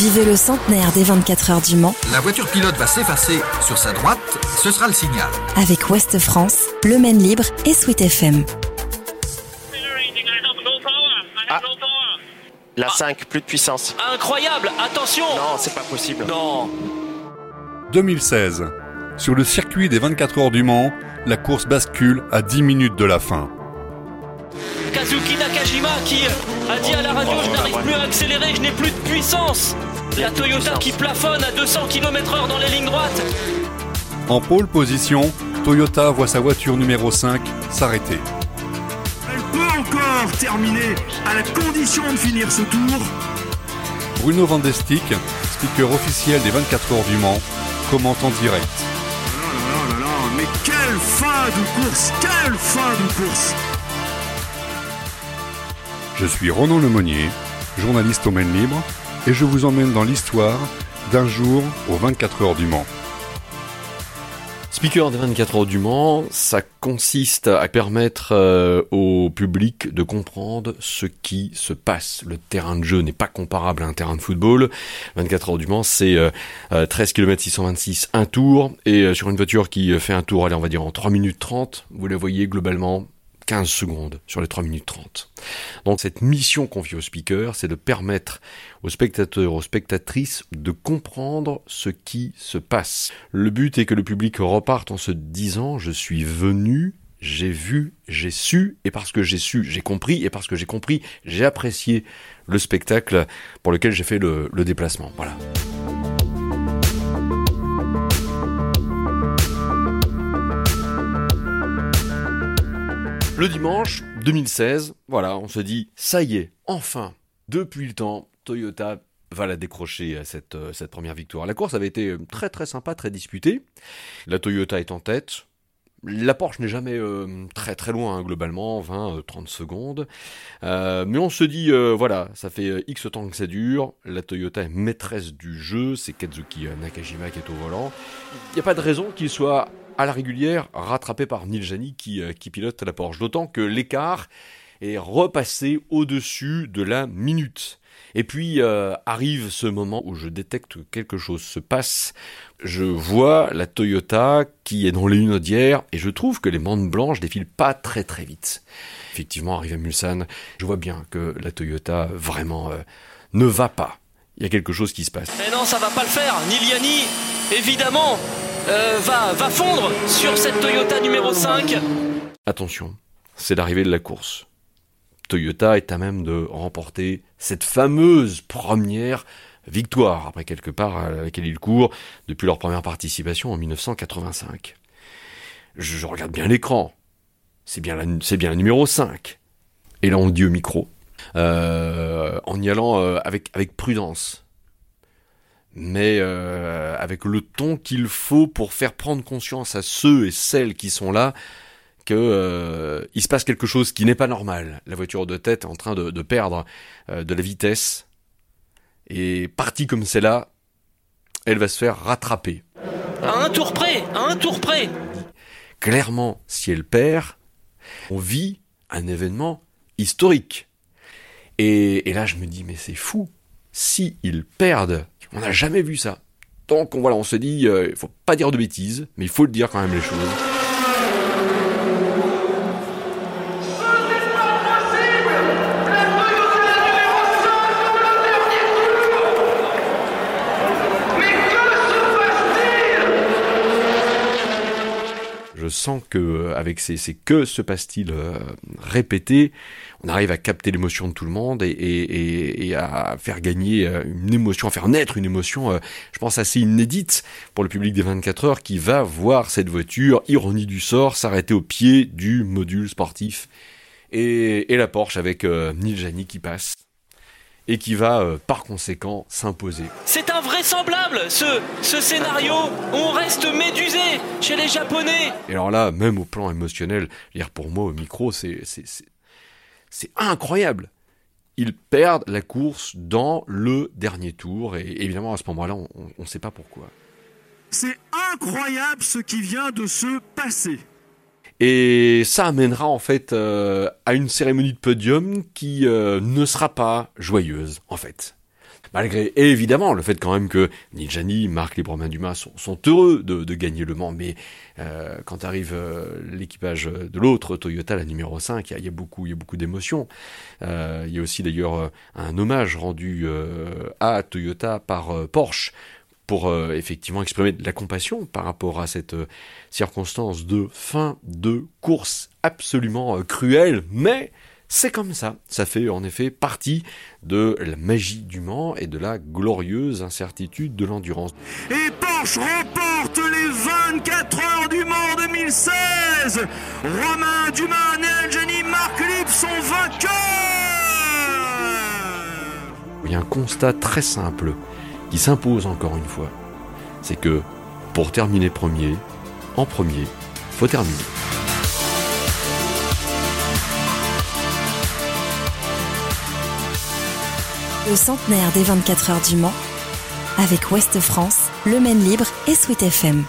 Vivez le centenaire des 24 heures du Mans La voiture pilote va s'effacer sur sa droite, ce sera le signal. avec Ouest France, Le Maine Libre et Sweet FM. Ah. La 5, plus de puissance. Incroyable Attention Non, c'est pas possible. Non 2016. Sur le circuit des 24 heures du Mans, la course bascule à 10 minutes de la fin. Kazuki Nakajima qui a dit à la radio Je n'arrive plus à accélérer, je n'ai plus de puissance La Toyota qui plafonne à 200 km/h dans les lignes droites En pole position, Toyota voit sa voiture numéro 5 s'arrêter. Elle peut encore terminer à la condition de finir ce tour. Bruno Van de Stick, speaker officiel des 24 heures du Mans, commente en direct. Oh là là là là, mais quelle fin de course Quelle fin de course Je suis Ronan Lemonnier, journaliste au Maine Libre, et je vous emmène dans l'histoire d'un jour aux 24 heures du Mans. Speaker des 24 heures du Mans, ça consiste à permettre euh, au public de comprendre ce qui se passe. Le terrain de jeu n'est pas comparable à un terrain de football. 24 heures du Mans, c'est euh, euh, 13 km 626, un tour. Et euh, sur une voiture qui fait un tour, allez, on va dire en 3 minutes 30, vous la voyez globalement 15 secondes sur les 3 minutes 30. Donc cette mission confiée au speaker, c'est de permettre aux spectateurs, aux spectatrices de comprendre ce qui se passe. Le but est que le public reparte en se disant je suis venu, j'ai vu, j'ai su, et parce que j'ai su, j'ai compris, et parce que j'ai compris, j'ai apprécié le spectacle pour lequel j'ai fait le, le déplacement. Voilà. Le dimanche 2016, voilà, on se dit, ça y est, enfin, depuis le temps, Toyota va la décrocher à cette, euh, cette première victoire. La course avait été euh, très très sympa, très disputée. La Toyota est en tête. La Porsche n'est jamais euh, très très loin, hein, globalement, 20-30 secondes. Euh, mais on se dit, euh, voilà, ça fait euh, X temps que ça dure. La Toyota est maîtresse du jeu. C'est Kazuki euh, Nakajima qui est au volant. Il n'y a pas de raison qu'il soit à la régulière rattrapé par Neil Jani qui, euh, qui pilote la Porsche. D'autant que l'écart est repassé au-dessus de la minute. Et puis euh, arrive ce moment où je détecte que quelque chose se passe. Je vois la Toyota qui est dans les lunaudières et je trouve que les bandes blanches défilent pas très très vite. Effectivement, arrivé à Mulsanne, je vois bien que la Toyota vraiment euh, ne va pas. Il y a quelque chose qui se passe. Mais non, ça va pas le faire Niliani, évidemment, euh, va, va fondre sur cette Toyota numéro 5 Attention, c'est l'arrivée de la course. Toyota est à même de remporter cette fameuse première victoire, après quelque part à laquelle ils courent depuis leur première participation en 1985. Je, regarde bien l'écran. C'est bien, la numéro 5. Et là, on le dit au micro. Euh, en y allant euh, avec, avec prudence. Mais euh, avec le ton qu'il faut pour faire prendre conscience à ceux et celles qui sont là que euh, il se passe quelque chose qui n'est pas normal. La voiture de tête est en train de, de perdre euh, de la vitesse. Et partie comme c'est là, elle va se faire rattraper. À un tour près, à un tour près Clairement, si elle perd, on vit un événement historique. Et, et là, je me dis, mais c'est fou. Si ils perdent, on n'a jamais vu ça. Donc, on, voilà, on se dit, euh, il faut pas dire de bêtises, mais il faut le dire quand même les choses. Je sens que euh, avec ces, que se passe-t-il euh, répétés, on arrive à capter l'émotion de tout le monde et, à faire gagner euh, une émotion, à faire naître une émotion, je pense assez inédite pour le public des 24 heures qui va voir cette voiture, ironie du sort, s'arrêter au pied du module sportif et, la Porsche avec euh, Neil Jani qui passe et qui va euh, par conséquent s'imposer. C'est invraisemblable ce, ce scénario On reste médusé chez les Japonais Et alors là, même au plan émotionnel, dire, pour moi au micro, c'est c'est- c'est- c'est incroyable. Ils perdent la course dans le dernier tour et évidemment à ce moment-là, on ne sait pas pourquoi. C'est incroyable ce qui vient de se passer. Et ça amènera en fait euh, à une cérémonie de podium qui euh, ne sera pas joyeuse en fait. Malgré évidemment le fait quand même que Niljani, Marc Libremain Dumas sont, heureux de, gagner le Mans, mais euh, quand arrive l'équipage de l'autre, Toyota, la numéro 5, il y, a beaucoup, il y a beaucoup d'émotions. Il y a aussi d'ailleurs un hommage rendu à Toyota par Porsche pour effectivement exprimer de la compassion par rapport à cette circonstance de fin de course absolument cruelle, mais c'est comme ça, ça fait en effet partie de la magie du Mans et de la glorieuse incertitude de l'endurance. Et Porsche remporte les 24 heures du Mans 2016 Romain Dumas, et Jenny Marc Lipp sont vainqueurs. Il y a un constat très simple qui s'impose encore une fois, c'est que pour terminer premier, en premier, faut terminer. Le centenaire des 24 heures du Mans avec Ouest France, Le Maine Libre et Sweet FM.